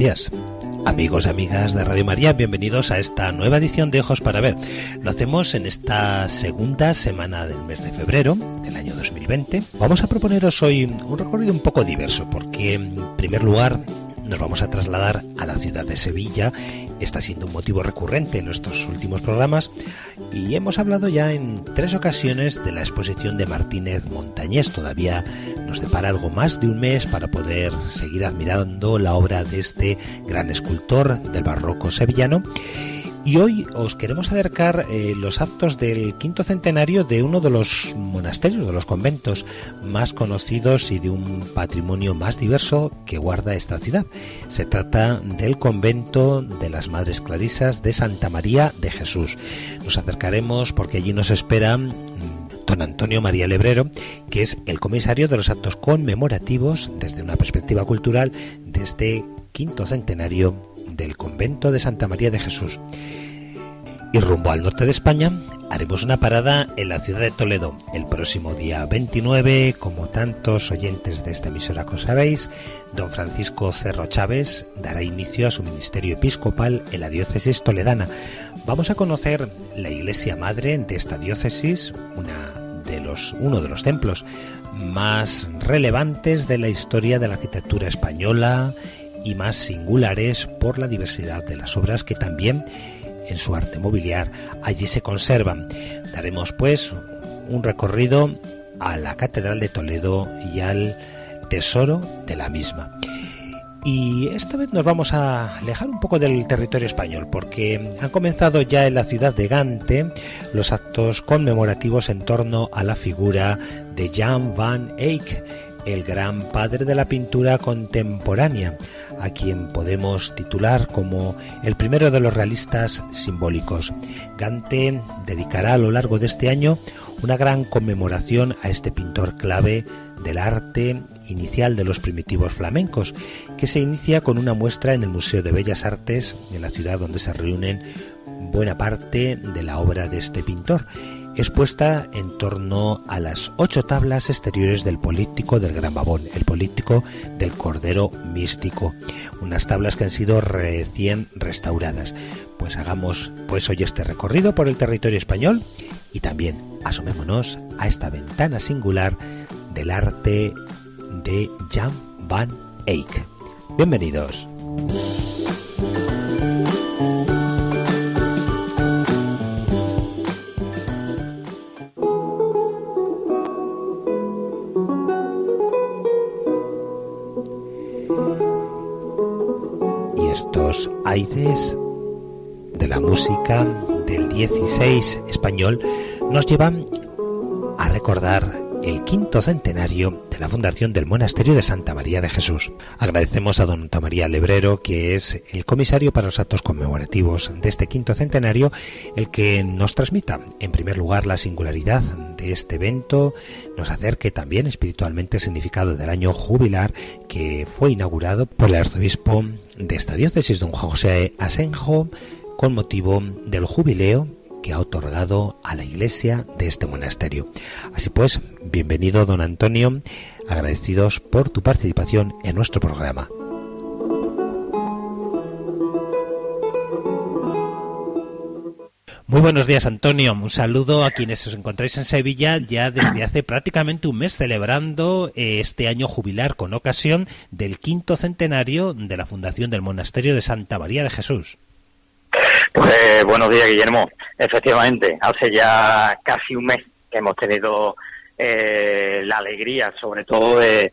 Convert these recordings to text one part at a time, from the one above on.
Días. Amigos y amigas de Radio María, bienvenidos a esta nueva edición de Ojos para Ver. Lo hacemos en esta segunda semana del mes de febrero del año 2020. Vamos a proponeros hoy un recorrido un poco diverso porque, en primer lugar, nos vamos a trasladar a la ciudad de Sevilla. Está siendo un motivo recurrente en nuestros últimos programas y hemos hablado ya en tres ocasiones de la exposición de Martínez Montañés. Todavía nos depara algo más de un mes para poder seguir admirando la obra de este gran escultor del barroco sevillano. Y hoy os queremos acercar eh, los actos del quinto centenario de uno de los monasterios, de los conventos más conocidos y de un patrimonio más diverso que guarda esta ciudad. Se trata del convento de las Madres Clarisas de Santa María de Jesús. Nos acercaremos porque allí nos espera mm, don Antonio María Lebrero, que es el comisario de los actos conmemorativos desde una perspectiva cultural de este quinto centenario del convento de Santa María de Jesús. Y rumbo al norte de España haremos una parada en la ciudad de Toledo el próximo día 29, como tantos oyentes de esta emisora que sabéis, don Francisco Cerro Chávez dará inicio a su ministerio episcopal en la diócesis toledana. Vamos a conocer la iglesia madre de esta diócesis, uno de los templos más relevantes de la historia de la arquitectura española y más singulares por la diversidad de las obras que también en su arte mobiliar allí se conservan. Daremos pues un recorrido a la Catedral de Toledo y al tesoro de la misma. Y esta vez nos vamos a alejar un poco del territorio español porque han comenzado ya en la ciudad de Gante los actos conmemorativos en torno a la figura de Jan van Eyck, el gran padre de la pintura contemporánea, a quien podemos titular como el primero de los realistas simbólicos. Gante dedicará a lo largo de este año una gran conmemoración a este pintor clave del arte inicial de los primitivos flamencos, que se inicia con una muestra en el Museo de Bellas Artes de la ciudad donde se reúnen buena parte de la obra de este pintor expuesta en torno a las ocho tablas exteriores del político del Gran Babón, el político del Cordero Místico, unas tablas que han sido recién restauradas. Pues hagamos pues hoy este recorrido por el territorio español y también asomémonos a esta ventana singular del arte de Jan van Eyck. Bienvenidos. Del 16 español nos llevan a recordar el quinto centenario de la fundación del monasterio de Santa María de Jesús. Agradecemos a don María Lebrero, que es el comisario para los actos conmemorativos de este quinto centenario, el que nos transmita, en primer lugar, la singularidad de este evento, nos acerque también espiritualmente el significado del año jubilar que fue inaugurado por el arzobispo de esta diócesis, don José Asenjo, con motivo del jubileo que ha otorgado a la iglesia de este monasterio. Así pues, bienvenido don Antonio, agradecidos por tu participación en nuestro programa. Muy buenos días, Antonio. Un saludo a quienes os encontráis en Sevilla ya desde hace prácticamente un mes celebrando eh, este año jubilar con ocasión del quinto centenario de la fundación del Monasterio de Santa María de Jesús. Pues buenos días, Guillermo. Efectivamente, hace ya casi un mes que hemos tenido eh, la alegría, sobre todo, de,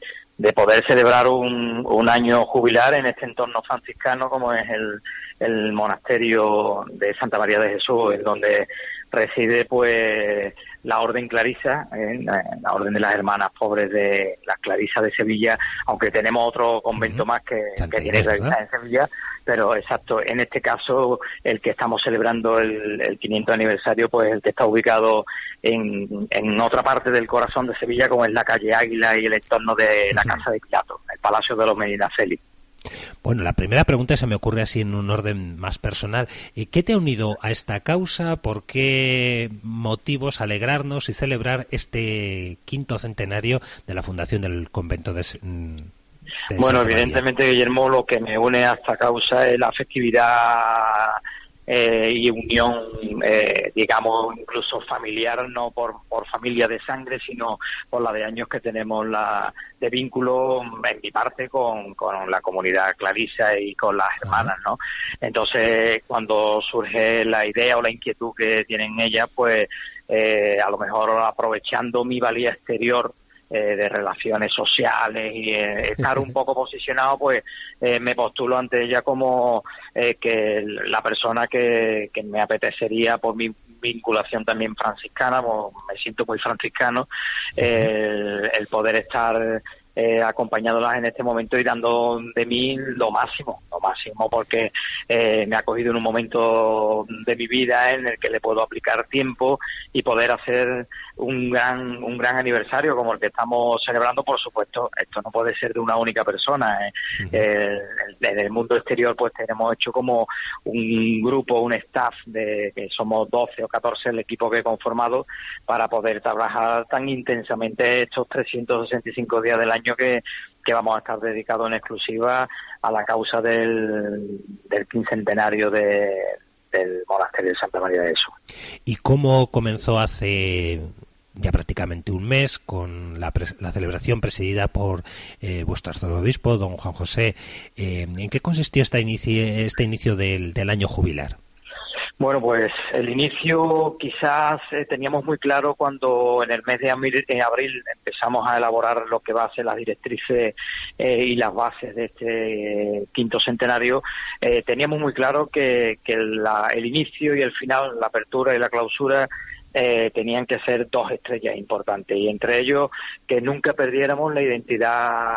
poder celebrar un, un, año jubilar en este entorno franciscano como es el, el monasterio de Santa María de Jesús, en donde reside pues la Orden Clarisa, ¿eh? la, Orden de las Hermanas Pobres de la Clarisa de Sevilla, aunque tenemos otro convento más que, tiene Clarisa en Sevilla, pero exacto, en este caso el que estamos celebrando el, el 500 aniversario, pues el que está ubicado en, en otra parte del corazón de Sevilla, como es la calle Águila y el entorno de la Casa de Pilato, el Palacio de los Medina Félix. Bueno, la primera pregunta se me ocurre así en un orden más personal. ¿Qué te ha unido a esta causa? ¿Por qué motivos alegrarnos y celebrar este quinto centenario de la fundación del convento de, bueno, evidentemente, Guillermo, lo que me une a esta causa es la festividad eh, y unión, eh, digamos, incluso familiar, no por, por familia de sangre, sino por la de años que tenemos la de vínculo en mi parte con, con la comunidad clarisa y con las hermanas, ¿no? Entonces, cuando surge la idea o la inquietud que tienen ellas, pues eh, a lo mejor aprovechando mi valía exterior eh, de relaciones sociales y eh, estar un poco posicionado, pues eh, me postulo ante ella como que la persona que, que me apetecería por mi vinculación también franciscana, pues, me siento muy franciscano, el poder estar eh, acompañándolas en este momento y dando de mí lo máximo, lo máximo, porque eh, me ha cogido en un momento de mi vida en el que le puedo aplicar tiempo y poder hacer un gran un gran aniversario como el que estamos celebrando, por supuesto, esto no puede ser de una única persona. ¿eh? en el mundo exterior, pues tenemos hecho como un grupo, un staff de que somos 12 o 14 el equipo que he conformado para poder trabajar tan intensamente estos 365 días del año que, vamos a estar dedicados en exclusiva a la causa del, del quincentenario de, del monasterio de Santa María de Jesús. ¿Y cómo comenzó hace ya prácticamente un mes con la, la celebración presidida por eh, vuestro arzobispo, don Juan José? Eh, ¿En qué consistió esta inicio, este inicio del, del año jubilar? Bueno, pues el inicio quizás eh, teníamos muy claro cuando en el mes de abril, empezamos a elaborar lo que va a ser las directrices eh, y las bases de este quinto centenario. Eh, teníamos muy claro que, el inicio y el final, la apertura y la clausura tenían que ser dos estrellas importantes y entre ellos que nunca perdiéramos la identidad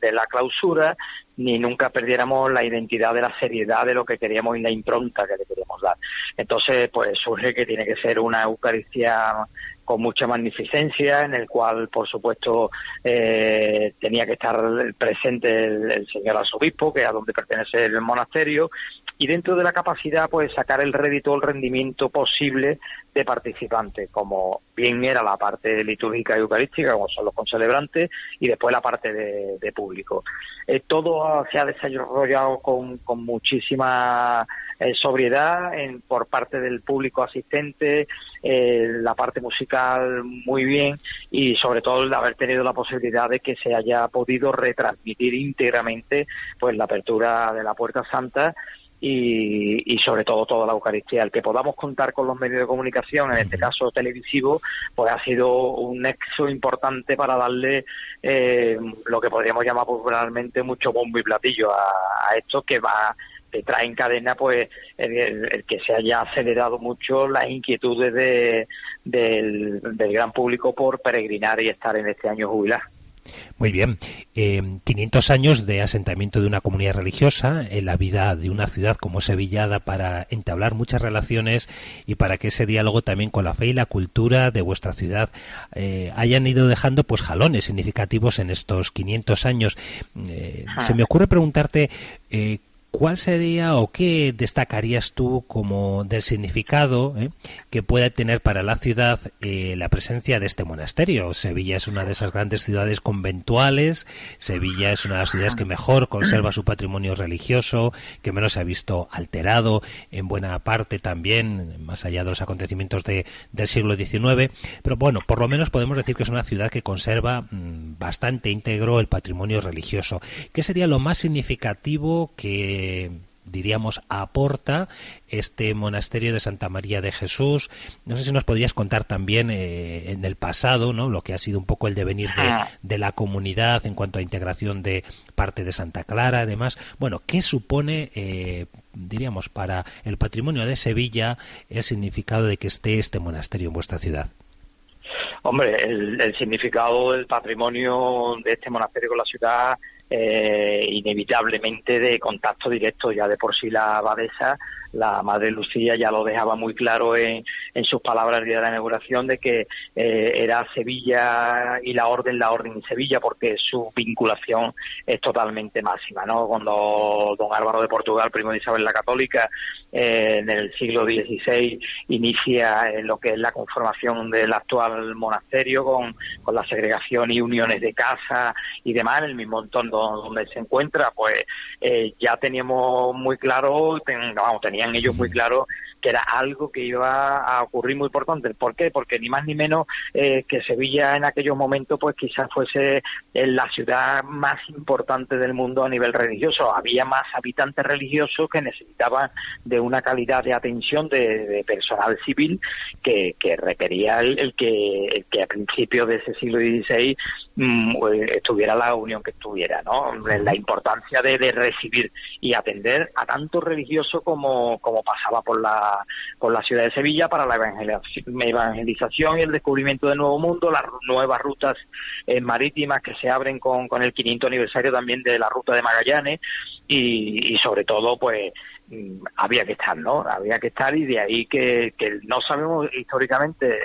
de la clausura ni nunca perdiéramos la identidad de la seriedad de lo que queríamos y la impronta que le queríamos dar. Entonces, pues surge que tiene que ser una Eucaristía con mucha magnificencia, en el cual, por supuesto, eh, tenía que estar presente el, señor arzobispo, que es a donde pertenece el monasterio, y dentro de la capacidad, pues sacar el rédito, el rendimiento posible de participantes, como bien era la parte litúrgica y eucarística, como son los concelebrantes, y después la parte de, público. Eh, todo se ha desarrollado con, con muchísima eh, sobriedad en, por parte del público asistente, eh, la parte musical muy bien y sobre todo el haber tenido la posibilidad de que se haya podido retransmitir íntegramente pues la apertura de la Puerta Santa y, sobre todo toda la Eucaristía. El que podamos contar con los medios de comunicación, en este caso televisivo, pues ha sido un nexo importante para darle eh, lo que podríamos llamar popularmente mucho bombo y platillo a, esto que va que trae en cadena pues el, que se haya acelerado mucho las inquietudes de, del, del gran público por peregrinar y estar en este año jubilar. Muy bien. 500 eh, años de asentamiento de una comunidad religiosa en la vida de una ciudad como Sevillada para entablar muchas relaciones y para que ese diálogo también con la fe y la cultura de vuestra ciudad eh, hayan ido dejando pues jalones significativos en estos 500 años. Eh, se me ocurre preguntarte ¿Cuál sería o qué destacarías tú como del significado eh, que puede tener para la ciudad eh, la presencia de este monasterio? Sevilla es una de esas grandes ciudades conventuales, Sevilla es una de las ciudades que mejor conserva su patrimonio religioso, que menos se ha visto alterado en buena parte también, más allá de los acontecimientos de, del siglo XIX, pero bueno, por lo menos podemos decir que es una ciudad que conserva mm, bastante íntegro el patrimonio religioso. ¿Qué sería lo más significativo que diríamos, aporta este monasterio de Santa María de Jesús. No sé si nos podrías contar también eh, en el pasado, ¿no? Lo que ha sido un poco el devenir de, ah. de, la comunidad en cuanto a integración de parte de Santa Clara, además. Bueno, ¿qué supone, eh, diríamos, para el patrimonio de Sevilla el significado de que esté este monasterio en vuestra ciudad? Hombre, el, significado del patrimonio de este monasterio con la ciudad eh, inevitablemente de contacto directo ya de por sí la abadesa la madre Lucía ya lo dejaba muy claro en, en sus palabras de la inauguración de que eh, era Sevilla y la orden, la orden en Sevilla, porque su vinculación es totalmente máxima. ¿no? Cuando don Álvaro de Portugal, primo de Isabel la Católica, eh, en el siglo XVI inicia eh, lo que es la conformación del actual monasterio con, con la segregación y uniones de casa y demás, en el mismo entorno donde se encuentra, pues ya teníamos muy claro, vamos, tenía ellos muy claro que era algo que iba a ocurrir muy importante. ¿Por qué? Porque ni más ni menos eh, que Sevilla en aquellos momentos pues quizás fuese eh, la ciudad más importante del mundo a nivel religioso. Había más habitantes religiosos que necesitaban de una calidad de atención de, personal civil que, requería el, que, que a principios de ese siglo XVI mm, pues, estuviera la unión que estuviera, ¿no? La importancia de, de recibir y atender a tanto religioso como, como pasaba por la con la ciudad de Sevilla para la evangelización y el descubrimiento del nuevo mundo, las nuevas rutas eh, marítimas que se abren con, con el 500 aniversario también de la ruta de Magallanes y, sobre todo pues mm, había que estar, ¿no? Había que estar y de ahí que, que no sabemos históricamente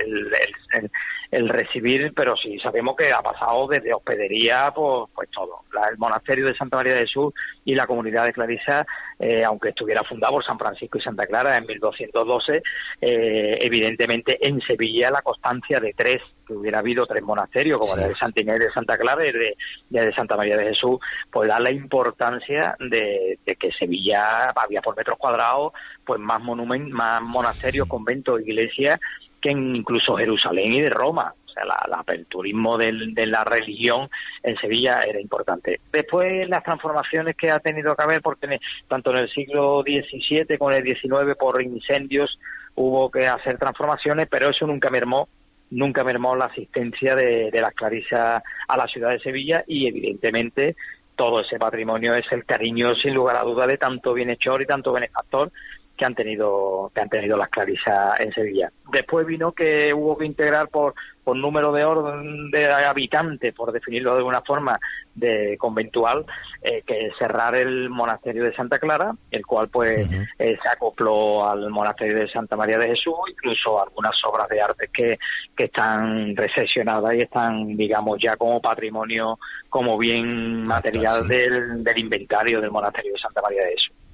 el, recibir, pero sí sabemos que ha pasado desde hospedería, pues, pues todo. el monasterio de Santa María de Jesús y la comunidad de Clarisa eh, aunque estuviera fundado por San Francisco y Santa Clara en 1212, eh, evidentemente en Sevilla la constancia de tres, que hubiera habido tres monasterios, como el de Santa Inés de Santa Clara y de, de, Santa María de Jesús, pues da la importancia de, que Sevilla había por metros cuadrados pues más monumentos, más monasterios, conventos, iglesias que incluso Jerusalén y de Roma el aperturismo de la religión en Sevilla era importante. Después las transformaciones que ha tenido que haber, porque tanto en el siglo XVII como en el XIX por incendios hubo que hacer transformaciones, pero eso nunca mermó nunca mermó la asistencia de, de las clarisas a la ciudad de Sevilla y evidentemente todo ese patrimonio es el cariño sin lugar a duda de tanto bienhechor y tanto benefactor que han tenido que han tenido las clarisas en Sevilla. Después vino que hubo que integrar por por número de orden de habitantes, por definirlo de alguna forma, de conventual, eh, que cerrar el monasterio de Santa Clara, el cual pues eh, se acopló al monasterio de Santa María de Jesús, incluso algunas obras de arte que, que están recesionadas y están, digamos, ya como patrimonio, como bien material del, del inventario del monasterio de Santa María de Jesús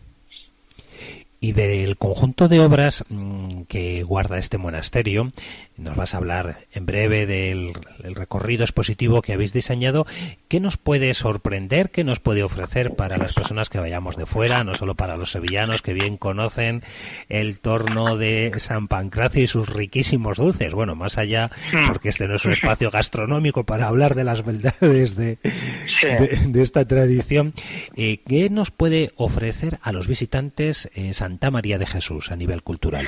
y del conjunto de obras mm, que guarda este monasterio. Nos vas a hablar en breve del recorrido expositivo que habéis diseñado. ¿Qué nos puede sorprender? ¿Qué nos puede ofrecer para las personas que vayamos de fuera, no solo para los sevillanos que bien conocen el torno de San Pancracio y sus riquísimos dulces? Bueno, más allá, hmm. porque este no es un espacio gastronómico para hablar de las verdades de, de, esta tradición. Eh, ¿Qué nos puede ofrecer a los visitantes eh, Santa María de Jesús a nivel cultural?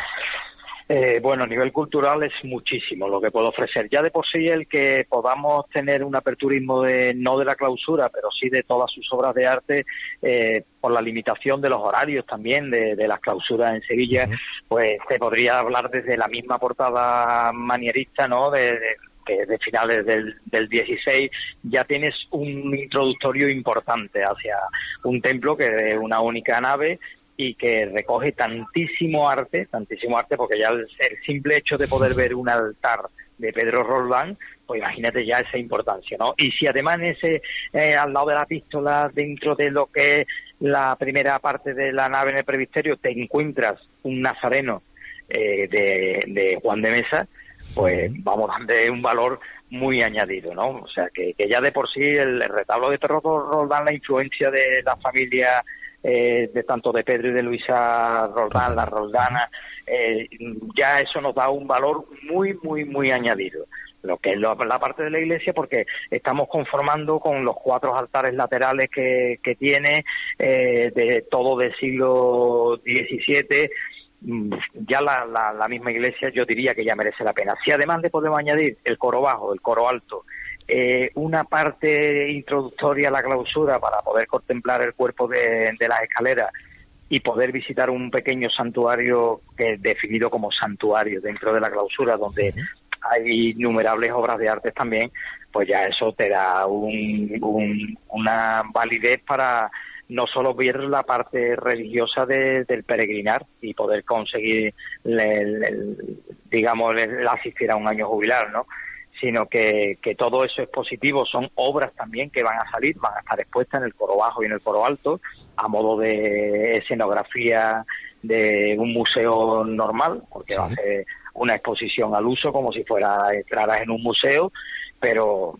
Eh, bueno, a nivel cultural es muchísimo lo que puedo ofrecer. Ya de por sí el que podamos tener un aperturismo de no de la clausura, pero sí de todas sus obras de arte, eh, por la limitación de los horarios también de, las clausuras en Sevilla, pues se podría hablar desde la misma portada manierista, ¿no? De, que de finales del, del 16 ya tienes un introductorio importante hacia un templo que es una única nave y que recoge tantísimo arte, tantísimo arte, porque ya el, simple hecho de poder ver un altar de Pedro Roldán, pues imagínate ya esa importancia, ¿no? Y si además en ese, eh, al lado de la pistola, dentro de lo que es la primera parte de la nave en el previsterio, te encuentras un nazareno eh, de, Juan de Mesa, pues vamos dando un valor muy añadido, ¿no? O sea, que, ya de por sí el, retablo de Pedro Roldán, la influencia de la familia eh, de tanto de Pedro y de Luisa Roldán, la Roldana, eh, ya eso nos da un valor muy, muy, muy añadido. lo que es la, parte de la iglesia, porque estamos conformando con los cuatro altares laterales que, que tiene, eh, de todo del siglo XVII, mm, ya la, la, misma iglesia yo diría que ya merece la pena. Si además le podemos añadir el coro bajo, el coro alto, eh, una parte introductoria a la clausura para poder contemplar el cuerpo de, de las escaleras y poder visitar un pequeño santuario que es definido como santuario dentro de la clausura, donde hay innumerables obras de arte también, pues ya eso te da un, una validez para no solo ver la parte religiosa del peregrinar y poder conseguir, digamos, el, asistir a un año jubilar, ¿no? Sino que, que todo eso es positivo, son obras también que van a salir, van a estar expuestas en el coro bajo y en el coro alto, a modo de escenografía de un museo normal, porque va a ser una exposición al uso como si fuera entrar en un museo, pero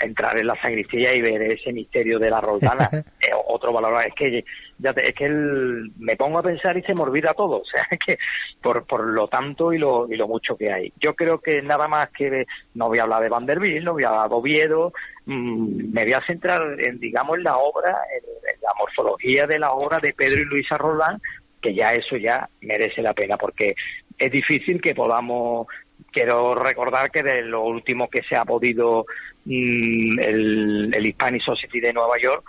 entrar en la sacristía y ver ese misterio de la Roldana, es otro valor. Es que ya es que me pongo a pensar y se me olvida todo, o sea, que por, por lo tanto y lo, y lo mucho que hay. Yo creo que nada más que, no voy a hablar de Vanderbilt, no voy a hablar de Oviedo, mm, me voy a centrar en, digamos, en la obra, en, la morfología de la obra de Pedro y Luisa Roldán, que ya eso ya merece la pena, porque es difícil que podamos quiero recordar que de lo último que se ha podido mm, el, el Hispanic Society de Nueva York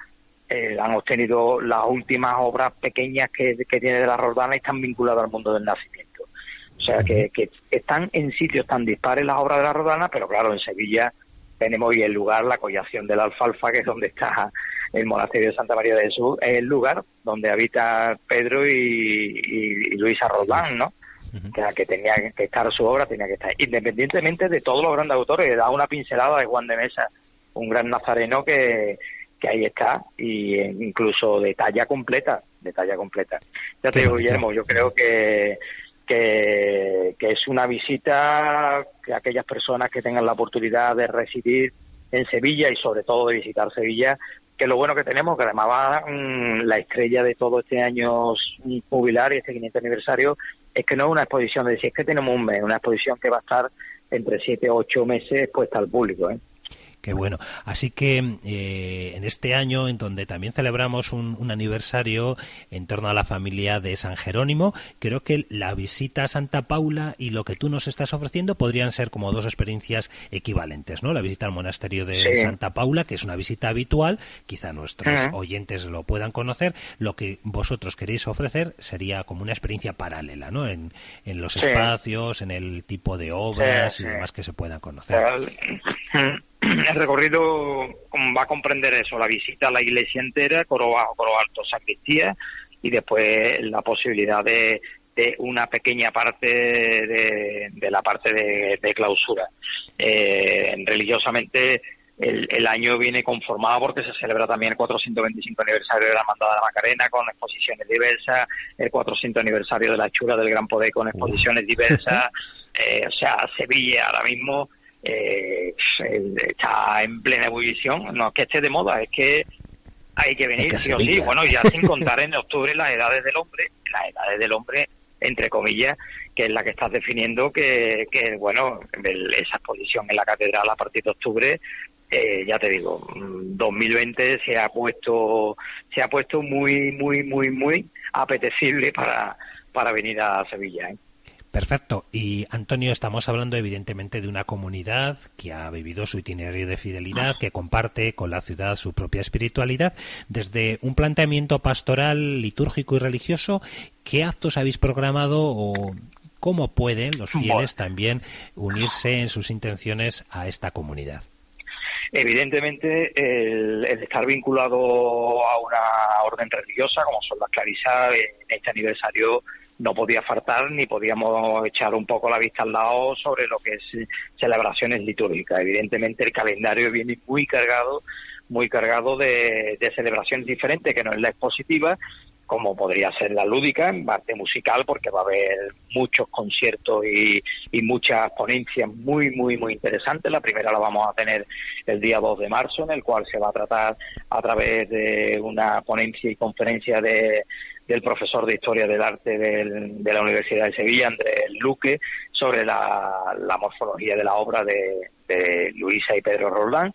eh, han obtenido las últimas obras pequeñas que, tiene de la Roldana y están vinculadas al mundo del nacimiento. O sea que, están en sitios tan dispares las obras de la Roldana, pero claro, en Sevilla tenemos hoy el lugar, la collación de la alfalfa, que es donde está el monasterio de Santa María de Jesús, es el lugar donde habita Pedro y, y Luisa Roldán, ¿no? Que, tenía que estar su obra, tenía que estar, independientemente de todos los grandes autores, da una pincelada de Juan de Mesa, un gran nazareno que, que ahí está, y incluso de talla completa, de talla completa. Ya te digo, Guillermo, yo creo que, que, que es una visita que aquellas personas que tengan la oportunidad de residir en Sevilla y sobre todo de visitar Sevilla, que lo bueno que tenemos, que además va mm, la estrella de todo este año jubilar y este 500 aniversario, es que no es una exposición de decir, es que tenemos un mes, una exposición que va a estar entre siete o ocho meses expuesta al público. ¿eh? Qué bueno. Así que eh, en este año, en donde también celebramos un, aniversario en torno a la familia de San Jerónimo, creo que la visita a Santa Paula y lo que tú nos estás ofreciendo podrían ser como dos experiencias equivalentes, ¿no? La visita al monasterio de Santa Paula, que es una visita habitual, quizá nuestros oyentes lo puedan conocer. Lo que vosotros queréis ofrecer sería como una experiencia paralela, ¿no? En, los espacios, en el tipo de obras y demás que se puedan conocer. El recorrido va a comprender eso, la visita a la iglesia entera, coro bajo, coro alto, sacristía, y después la posibilidad de, de una pequeña parte de, la parte de, clausura. Eh, religiosamente el, el, año viene conformado porque se celebra también el 425 aniversario de la Hermandad de la Macarena con exposiciones diversas, el 400 aniversario de la Chura del Gran Poder con exposiciones diversas. Eh, o sea, Sevilla ahora mismo eh, está en plena ebullición. No es que esté de moda, es que hay que venir, sí o sí. Bueno, ya sin contar en octubre las edades del hombre, las edades del hombre, entre comillas, que es la que estás definiendo, que, que bueno, esa exposición en la catedral a partir de octubre, eh, ya te digo, 2020 mm, se ha puesto, se ha puesto muy, muy, muy, muy apetecible para, para venir a Sevilla. ¿eh? Perfecto. Y Antonio, estamos hablando evidentemente de una comunidad que ha vivido su itinerario de fidelidad, que comparte con la ciudad su propia espiritualidad. Desde un planteamiento pastoral, litúrgico y religioso, ¿qué actos habéis programado o cómo pueden los fieles también unirse en sus intenciones a esta comunidad? Evidentemente, el, estar vinculado a una orden religiosa, como son las clarisas, en este aniversario no podía faltar ni podíamos echar un poco la vista al lado sobre lo que es celebraciones litúrgicas. Evidentemente el calendario viene muy cargado, muy cargado de, celebraciones diferentes, que no es la expositiva, como podría ser la lúdica, en parte musical, porque va a haber muchos conciertos y, y, muchas ponencias muy, muy, muy interesantes. La primera la vamos a tener el día 2 de marzo, en el cual se va a tratar a través de una ponencia y conferencia de, del profesor de Historia del Arte de la Universidad de Sevilla, Andrés Luque, sobre la, morfología de la obra de, de Luisa y Pedro Roldán.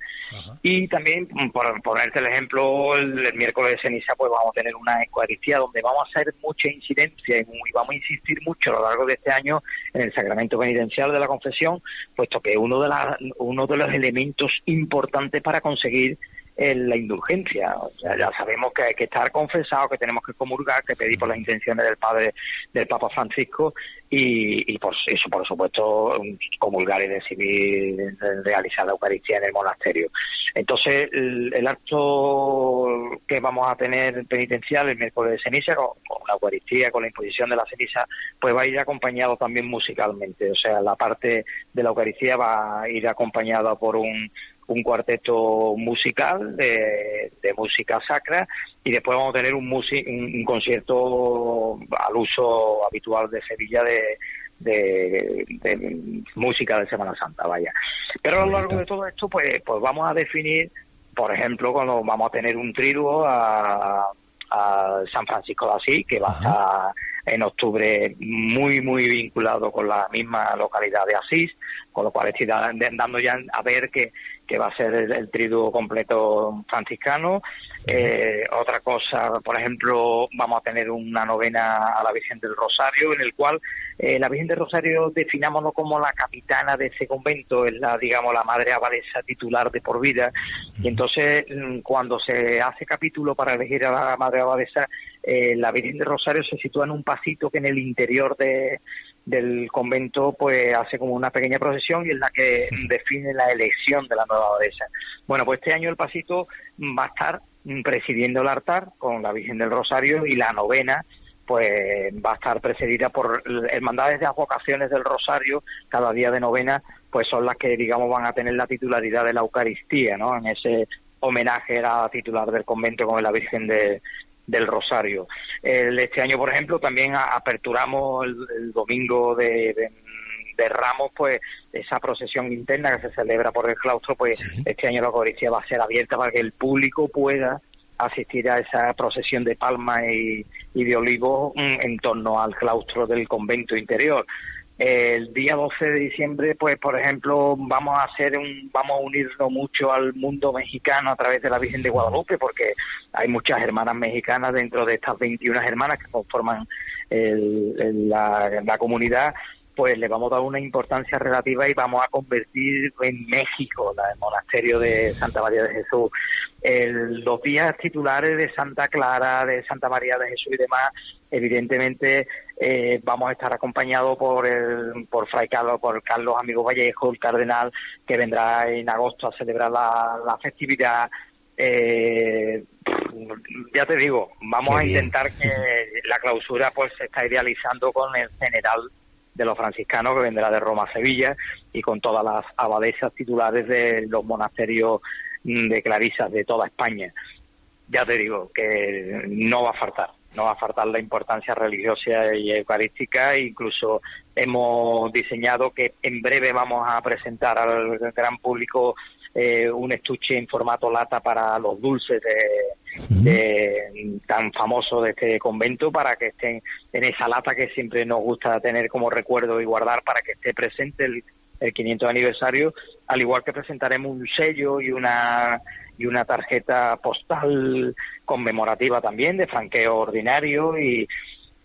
Y también, por ponerte el ejemplo, el, miércoles de ceniza, pues vamos a tener una Eucaristía donde vamos a hacer mucha incidencia y, vamos a insistir mucho a lo largo de este año en el sacramento penitencial de la confesión, puesto que uno de, la, uno de los elementos importantes para conseguir en la indulgencia. O sea, ya sabemos que hay que estar confesado, que tenemos que comulgar, que pedir por las intenciones del Padre, del Papa Francisco y, y por eso, por supuesto, comulgar y decidir realizar la Eucaristía en el monasterio. Entonces, el, acto que vamos a tener penitencial el miércoles de ceniza, con, la Eucaristía, con la imposición de la ceniza, pues va a ir acompañado también musicalmente. O sea, la parte de la Eucaristía va a ir acompañada por un un cuarteto musical de, música sacra y después vamos a tener un, un, concierto al uso habitual de Sevilla de, de, música de Semana Santa, vaya. Pero a lo largo de todo esto, pues, pues vamos a definir, por ejemplo, cuando vamos a tener un triduo a, San Francisco de Asís, que va a estar en octubre muy, muy vinculado con la misma localidad de Asís, con lo cual estoy dando ya a ver que que va a ser el, triduo completo franciscano. Eh, otra cosa, por ejemplo, vamos a tener una novena a la Virgen del Rosario, en el cual eh, la Virgen del Rosario definámonos como la capitana de ese convento, es la, digamos, la madre abadesa titular de por vida. Y entonces, mm, cuando se hace capítulo para elegir a la madre abadesa, eh, la Virgen del Rosario se sitúa en un pasito que en el interior de, del convento pues hace como una pequeña procesión y es la que define la elección de la nueva abadesa. Bueno, pues este año el pasito va a estar presidiendo el altar con la Virgen del Rosario y la novena pues va a estar precedida por hermandades de las vocaciones del Rosario cada día de novena pues son las que digamos van a tener la titularidad de la Eucaristía, ¿no? En ese homenaje a la titular del convento con la Virgen de, del Rosario. este año, por ejemplo, también aperturamos el, domingo de, de, Ramos, pues esa procesión interna que se celebra por el claustro, pues este año la Eucaristía va a ser abierta para que el público pueda asistir a esa procesión de palma y, y de olivo mm, en torno al claustro del convento interior. El día 12 de diciembre, pues por ejemplo, vamos a hacer un, vamos a unirnos mucho al mundo mexicano a través de la Virgen de Guadalupe, porque hay muchas hermanas mexicanas dentro de estas 21 hermanas que conforman la, comunidad pues le vamos a dar una importancia relativa y vamos a convertir en México el monasterio de Santa María de Jesús. los días titulares de Santa Clara, de Santa María de Jesús y demás, evidentemente eh, vamos a estar acompañados por el, por Fray Carlos, por Carlos Amigo Vallejo, el cardenal, que vendrá en agosto a celebrar la, festividad. Eh, ya te digo, vamos a intentar que la clausura pues se está idealizando con el general de los franciscanos que vendrá de Roma a Sevilla y con todas las abadesas titulares de los monasterios de clarisas de toda España. Ya te digo que no va a faltar no va a faltar la importancia religiosa y eucarística. Incluso hemos diseñado que en breve vamos a presentar al gran público eh, un estuche en formato lata para los dulces de, tan famoso de este convento para que estén en esa lata que siempre nos gusta tener como recuerdo y guardar para que esté presente el, el 500 aniversario, al igual que presentaremos un sello y una y una tarjeta postal conmemorativa también de franqueo ordinario y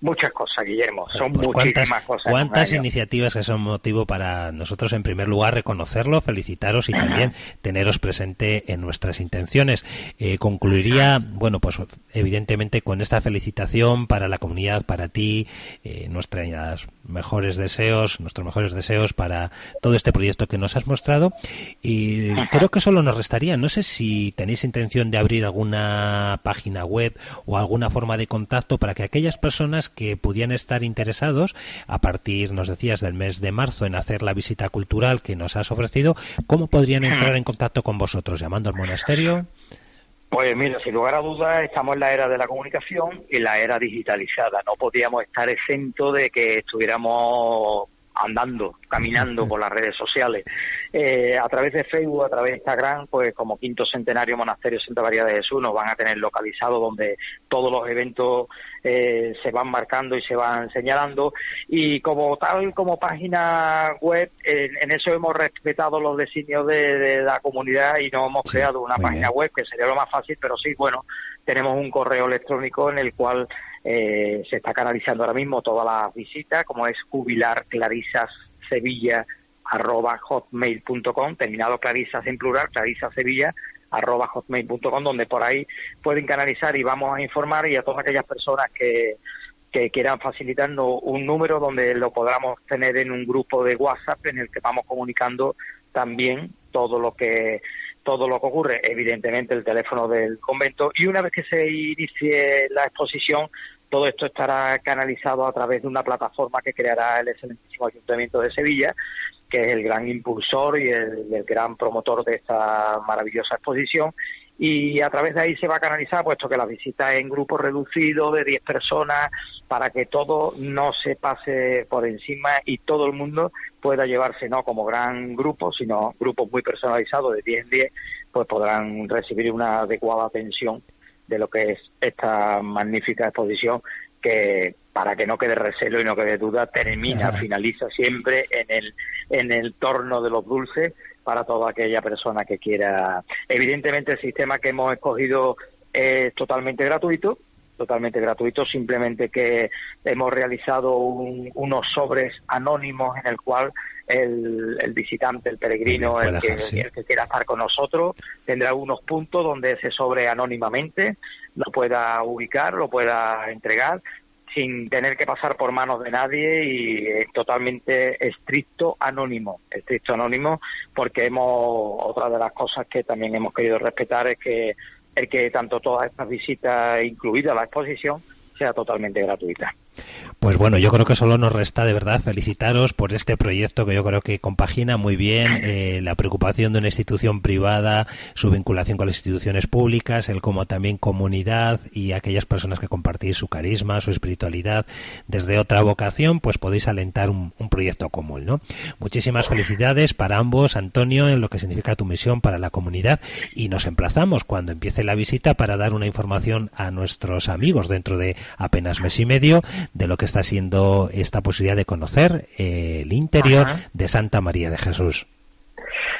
muchas cosas, Guillermo. Son pues muchísimas cosas. ¿Cuántas iniciativas que son motivo para nosotros, en primer lugar, reconocerlo, felicitaros y también teneros presente en nuestras intenciones? Eh, concluiría, bueno, pues evidentemente con esta felicitación para la comunidad, para ti, eh, nuestras mejores deseos, nuestros mejores deseos para todo este proyecto que nos has mostrado. Y creo que solo nos restaría, no sé si tenéis intención de abrir alguna página web o alguna forma de contacto para que aquellas personas que pudieran estar interesados a partir, nos decías, del mes de marzo en hacer la visita cultural que nos has ofrecido, ¿cómo podrían entrar en contacto con vosotros? ¿Llamando al monasterio? Pues mira, sin lugar a dudas, estamos en la era de la comunicación y la era digitalizada. No podíamos estar exento de que estuviéramos andando, caminando por las redes sociales. Eh, a través de Facebook, a través de Instagram, pues como Quinto Centenario Monasterio Santa María de Jesús nos van a tener localizado donde todos los eventos eh, se van marcando y se van señalando. Y como tal, como página web, en, eso hemos respetado los designios de, la comunidad y no hemos creado una página web, que sería lo más fácil, pero sí, bueno, tenemos un correo electrónico en el cual eh, se está canalizando ahora mismo todas las visitas, como es jubilar clarisas sevilla arroba hotmail.com, terminado clarisas en plural, clarisas sevilla arroba hotmail.com, donde por ahí pueden canalizar y vamos a informar y a todas aquellas personas que, que quieran facilitarnos un número donde lo podamos tener en un grupo de WhatsApp en el que vamos comunicando también todo lo que todo lo que ocurre, evidentemente el teléfono del convento, y una vez que se inicie la exposición, todo esto estará canalizado a través de una plataforma que creará el excelentísimo Ayuntamiento de Sevilla, que es el gran impulsor y el, gran promotor de esta maravillosa exposición, y a través de ahí se va a canalizar, puesto que la visita es en grupo reducido de 10 personas, para que todo no se pase por encima y todo el mundo pueda llevarse no como gran grupo, sino grupos muy personalizados de 10 en 10, pues podrán recibir una adecuada atención de lo que es esta magnífica exposición que para que no quede recelo y no quede duda termina, finaliza siempre en el en el torno de los dulces para toda aquella persona que quiera. Evidentemente el sistema que hemos escogido es totalmente gratuito, totalmente gratuito, simplemente que hemos realizado unos sobres anónimos en el cual el, visitante, el peregrino, el que, el que, quiera estar con nosotros, tendrá unos puntos donde ese sobre anónimamente lo pueda ubicar, lo pueda entregar sin tener que pasar por manos de nadie y totalmente estricto anónimo, estricto anónimo, porque hemos otra de las cosas que también hemos querido respetar es que el que tanto todas estas visitas, incluida la exposición, sea totalmente gratuita. Pues bueno, yo creo que solo nos resta de verdad felicitaros por este proyecto que yo creo que compagina muy bien eh, la preocupación de una institución privada, su vinculación con las instituciones públicas, el como también comunidad y aquellas personas que compartís su carisma, su espiritualidad desde otra vocación, pues podéis alentar un, proyecto común, ¿no? Muchísimas felicidades para ambos, Antonio, en lo que significa tu misión para la comunidad y nos emplazamos cuando empiece la visita para dar una información a nuestros amigos dentro de apenas mes y medio de lo que está siendo esta posibilidad de conocer eh, el interior de Santa María de Jesús.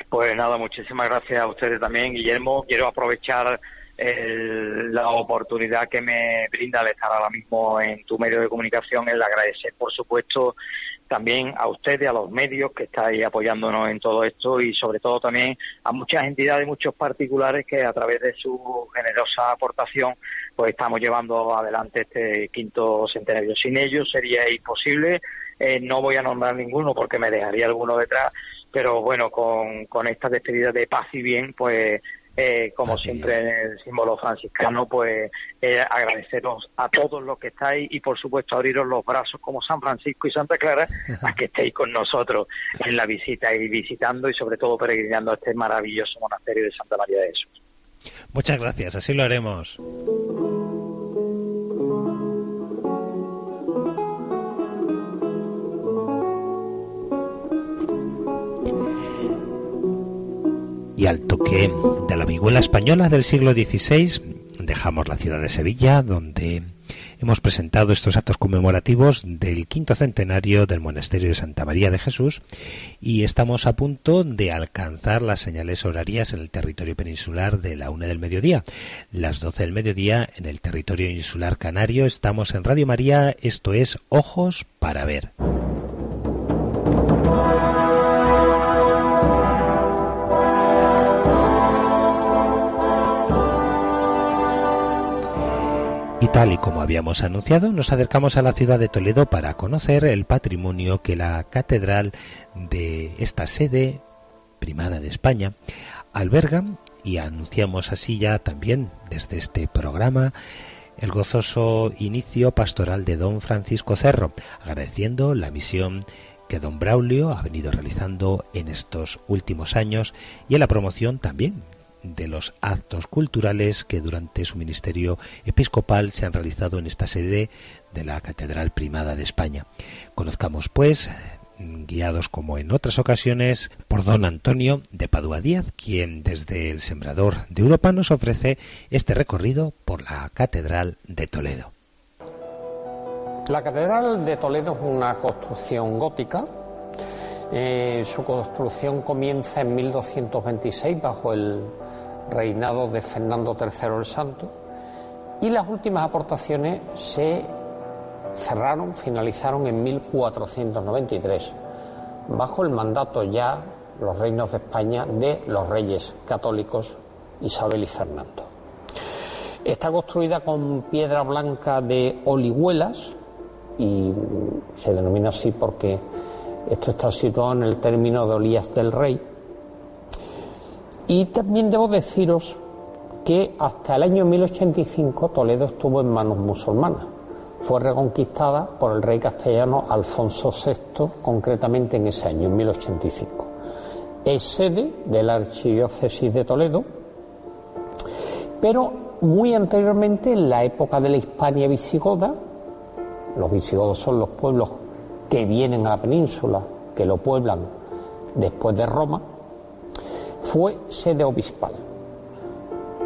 Pues nada, muchísimas gracias a ustedes también, Guillermo. Quiero aprovechar la oportunidad que me brinda de estar ahora mismo en tu medio de comunicación, el agradecer, por supuesto, también a ustedes, a los medios que estáis apoyándonos en todo esto y sobre todo también a muchas entidades, muchos particulares que a través de su generosa aportación pues estamos llevando adelante este quinto centenario. Sin ellos sería imposible. Eh, no voy a nombrar ninguno porque me dejaría alguno detrás, pero bueno, con, con esta despedida de paz y bien, pues eh, como siempre en el símbolo franciscano, pues eh, agradeceros a todos los que estáis y por supuesto abriros los brazos como San Francisco y Santa Clara a que estéis con nosotros en la visita y visitando y sobre todo peregrinando a este maravilloso monasterio de Santa María de Jesús. Muchas gracias, así lo haremos. y al toque de la vihuela española del siglo XVI dejamos la ciudad de Sevilla, donde hemos presentado estos actos conmemorativos del quinto centenario del monasterio de Santa María de Jesús y estamos a punto de alcanzar las señales horarias en el territorio peninsular de la una del mediodía. Las doce del mediodía en el territorio insular canario estamos en Radio María, esto es Ojos para Ver. Tal y como habíamos anunciado, nos acercamos a la ciudad de Toledo para conocer el patrimonio que la catedral de esta sede primada de España alberga y anunciamos así ya también desde este programa el gozoso inicio pastoral de don Francisco Cerro, agradeciendo la misión que don Braulio ha venido realizando en estos últimos años y en la promoción también de los actos culturales que durante su ministerio episcopal se han realizado en esta sede de la Catedral Primada de España. Conozcamos, pues, guiados como en otras ocasiones por don Antonio de Padua Díaz, quien desde el Sembrador de Europa nos ofrece este recorrido por la Catedral de Toledo. La Catedral de Toledo es una construcción gótica. Eh, su construcción comienza en 1226 bajo el reinado de Fernando III el Santo y las últimas aportaciones se cerraron, finalizaron en 1493 bajo el mandato ya los reinos de España de los reyes católicos Isabel y Fernando. Está construida con piedra blanca de Olihuelas y se denomina así porque esto está situado en el término de Olías del Rey. Y también debo deciros que hasta el año 1085 Toledo estuvo en manos musulmanas. Fue reconquistada por el rey castellano Alfonso VI, concretamente en ese año, en 1085. Es sede de la Archidiócesis de Toledo, pero muy anteriormente, en la época de la Hispania visigoda, los visigodos son los pueblos que vienen a la península, que lo pueblan después de Roma, fue sede obispal.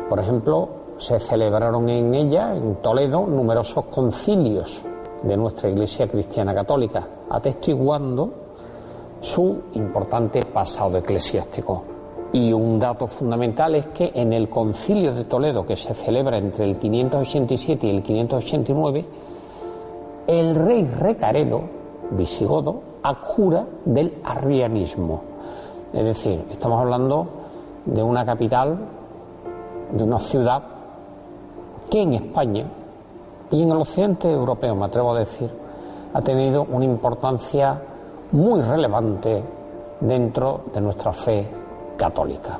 Por ejemplo, se celebraron en ella, en Toledo, numerosos concilios de nuestra Iglesia Cristiana Católica, atestiguando su importante pasado eclesiástico. Y un dato fundamental es que en el concilio de Toledo, que se celebra entre el 587 y el 589, el rey Recaredo, visigodo, acura del arrianismo. Es decir, estamos hablando de una capital, de una ciudad que en España y en el occidente europeo, me atrevo a decir, ha tenido una importancia muy relevante dentro de nuestra fe católica.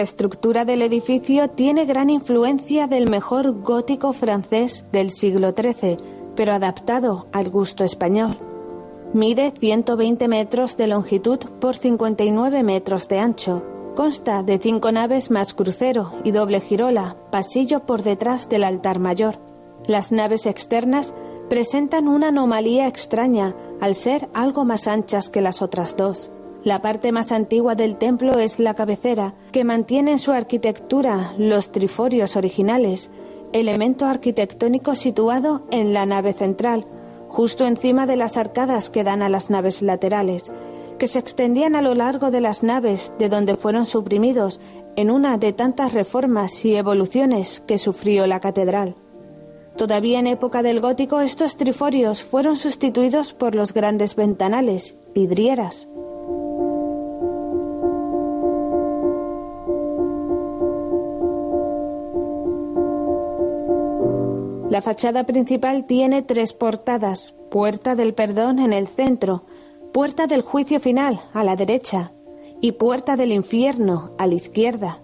La estructura del edificio tiene gran influencia del mejor gótico francés del siglo XIII, pero adaptado al gusto español. Mide 120 metros de longitud por 59 metros de ancho. Consta de cinco naves más crucero y doble girola, pasillo por detrás del altar mayor. Las naves externas presentan una anomalía extraña al ser algo más anchas que las otras dos. La parte más antigua del templo es la cabecera, que mantiene en su arquitectura los triforios originales, elemento arquitectónico situado en la nave central, justo encima de las arcadas que dan a las naves laterales, que se extendían a lo largo de las naves de donde fueron suprimidos en una de tantas reformas y evoluciones que sufrió la catedral. Todavía en época del gótico estos triforios fueron sustituidos por los grandes ventanales, vidrieras. La fachada principal tiene tres portadas, puerta del perdón en el centro, puerta del juicio final a la derecha y puerta del infierno a la izquierda.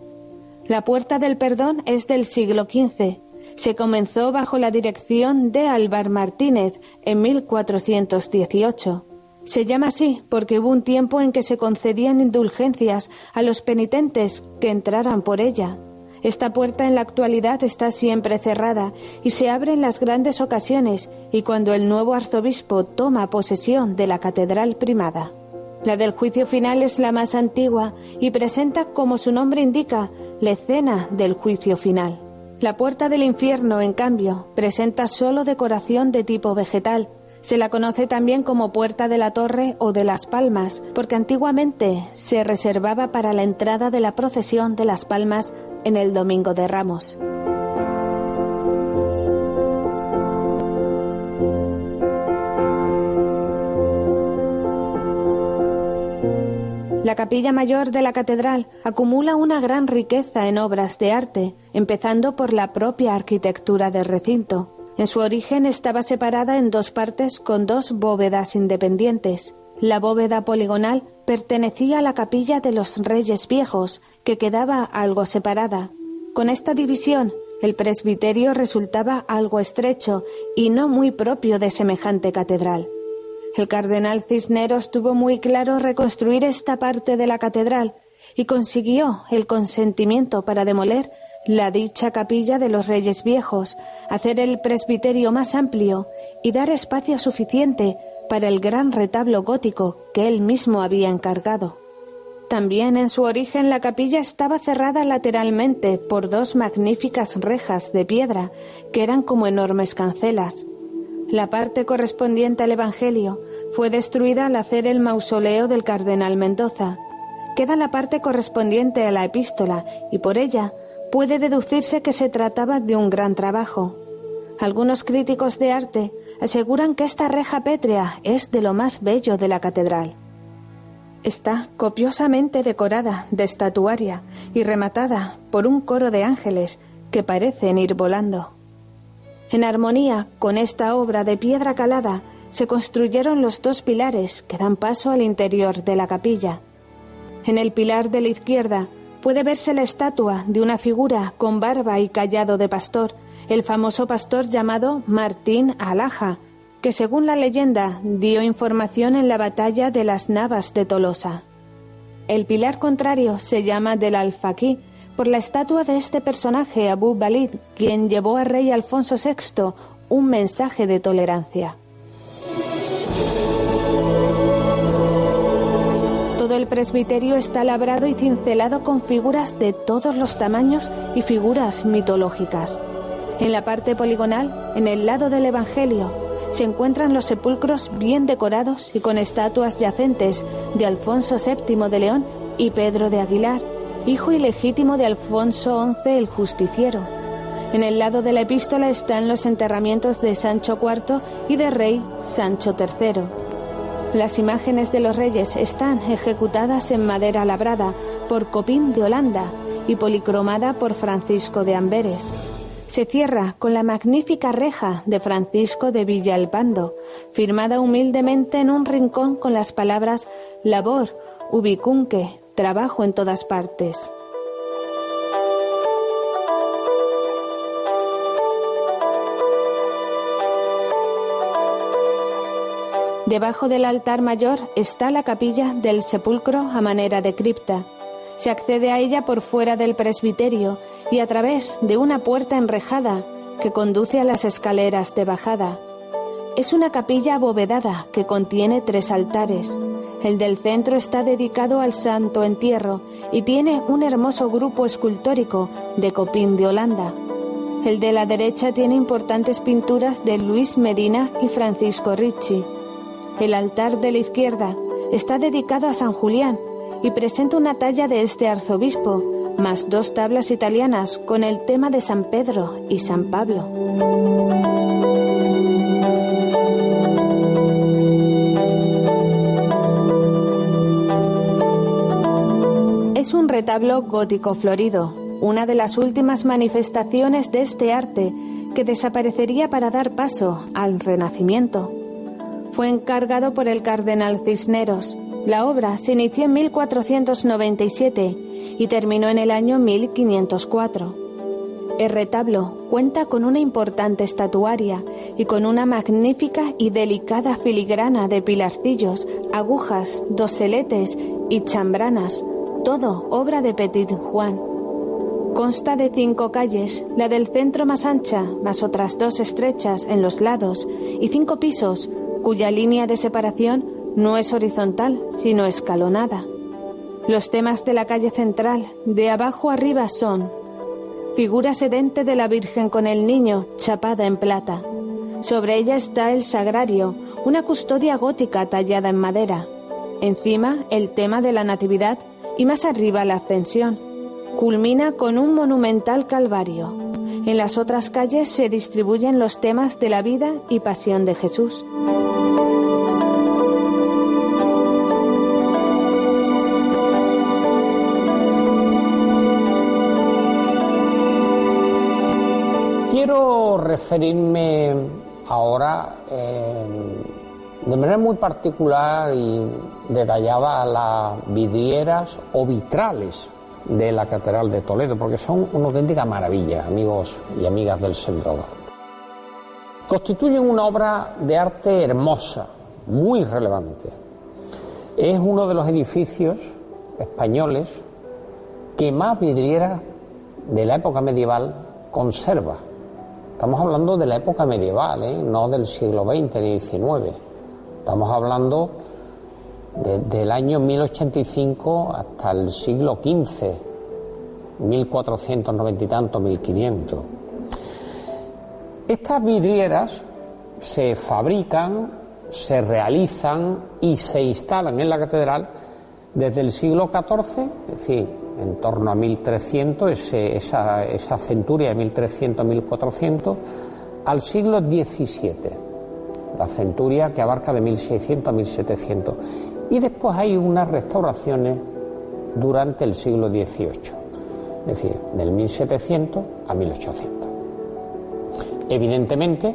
La puerta del perdón es del siglo XV. Se comenzó bajo la dirección de Álvar Martínez en 1418. Se llama así porque hubo un tiempo en que se concedían indulgencias a los penitentes que entraran por ella. Esta puerta en la actualidad está siempre cerrada y se abre en las grandes ocasiones y cuando el nuevo arzobispo toma posesión de la catedral primada. La del juicio final es la más antigua y presenta, como su nombre indica, la escena del juicio final. La puerta del infierno, en cambio, presenta solo decoración de tipo vegetal. Se la conoce también como puerta de la torre o de las palmas, porque antiguamente se reservaba para la entrada de la procesión de las palmas en el Domingo de Ramos. La capilla mayor de la catedral acumula una gran riqueza en obras de arte, empezando por la propia arquitectura del recinto. En su origen estaba separada en dos partes con dos bóvedas independientes. La bóveda poligonal pertenecía a la capilla de los Reyes Viejos, que quedaba algo separada. Con esta división, el presbiterio resultaba algo estrecho y no muy propio de semejante catedral. El cardenal Cisneros tuvo muy claro reconstruir esta parte de la catedral y consiguió el consentimiento para demoler la dicha capilla de los Reyes Viejos, hacer el presbiterio más amplio y dar espacio suficiente para el gran retablo gótico que él mismo había encargado. También en su origen la capilla estaba cerrada lateralmente por dos magníficas rejas de piedra que eran como enormes cancelas. La parte correspondiente al Evangelio fue destruida al hacer el mausoleo del cardenal Mendoza. Queda la parte correspondiente a la epístola y por ella puede deducirse que se trataba de un gran trabajo. Algunos críticos de arte aseguran que esta reja pétrea es de lo más bello de la catedral. Está copiosamente decorada de estatuaria y rematada por un coro de ángeles que parecen ir volando. En armonía con esta obra de piedra calada se construyeron los dos pilares que dan paso al interior de la capilla. En el pilar de la izquierda puede verse la estatua de una figura con barba y callado de pastor, el famoso pastor llamado Martín Alaja, que según la leyenda dio información en la batalla de las Navas de Tolosa. El pilar contrario se llama del Alfaquí por la estatua de este personaje Abu Balid, quien llevó al rey Alfonso VI un mensaje de tolerancia. Todo el presbiterio está labrado y cincelado con figuras de todos los tamaños y figuras mitológicas. En la parte poligonal, en el lado del Evangelio, se encuentran los sepulcros bien decorados y con estatuas yacentes de Alfonso VII de León y Pedro de Aguilar, hijo ilegítimo de Alfonso XI el Justiciero. En el lado de la epístola están los enterramientos de Sancho IV y de rey Sancho III. Las imágenes de los reyes están ejecutadas en madera labrada por Copín de Holanda y policromada por Francisco de Amberes se cierra con la magnífica reja de Francisco de Villalpando, firmada humildemente en un rincón con las palabras labor, ubicunque, trabajo en todas partes. Debajo del altar mayor está la capilla del sepulcro a manera de cripta se accede a ella por fuera del presbiterio y a través de una puerta enrejada que conduce a las escaleras de bajada. Es una capilla abovedada que contiene tres altares. El del centro está dedicado al Santo Entierro y tiene un hermoso grupo escultórico de Copín de Holanda. El de la derecha tiene importantes pinturas de Luis Medina y Francisco Ricci. El altar de la izquierda está dedicado a San Julián y presenta una talla de este arzobispo, más dos tablas italianas con el tema de San Pedro y San Pablo. Es un retablo gótico florido, una de las últimas manifestaciones de este arte que desaparecería para dar paso al Renacimiento. Fue encargado por el cardenal Cisneros, la obra se inició en 1497 y terminó en el año 1504. El retablo cuenta con una importante estatuaria y con una magnífica y delicada filigrana de pilarcillos, agujas, doseletes y chambranas, todo obra de Petit Juan. Consta de cinco calles, la del centro más ancha, más otras dos estrechas en los lados, y cinco pisos, cuya línea de separación no es horizontal, sino escalonada. Los temas de la calle central, de abajo arriba, son figura sedente de la Virgen con el niño, chapada en plata. Sobre ella está el sagrario, una custodia gótica tallada en madera. Encima, el tema de la Natividad y más arriba la Ascensión. Culmina con un monumental calvario. En las otras calles se distribuyen los temas de la vida y pasión de Jesús. Referirme ahora, de manera muy particular y detallada las vidrieras o vitrales de la Catedral de Toledo, porque son una auténtica maravilla, amigos y amigas del Sembrador. Constituyen una obra de arte hermosa, muy relevante. Es uno de los edificios españoles que más vidrieras de la época medieval conserva. Estamos hablando de la época medieval, ¿eh? no del siglo XX ni XIX. Estamos hablando del año 1085 hasta el siglo XV, 1490 y tanto, 1500. Estas vidrieras se fabrican, se realizan y se instalan en la catedral desde el siglo XIV, es decir, en torno a 1300, esa, centuria de 1300-1400, al siglo XVII la centuria que abarca de 1600 a 1700. Y después hay unas restauraciones durante el siglo XVIII, es decir, del 1700 a 1800. Evidentemente,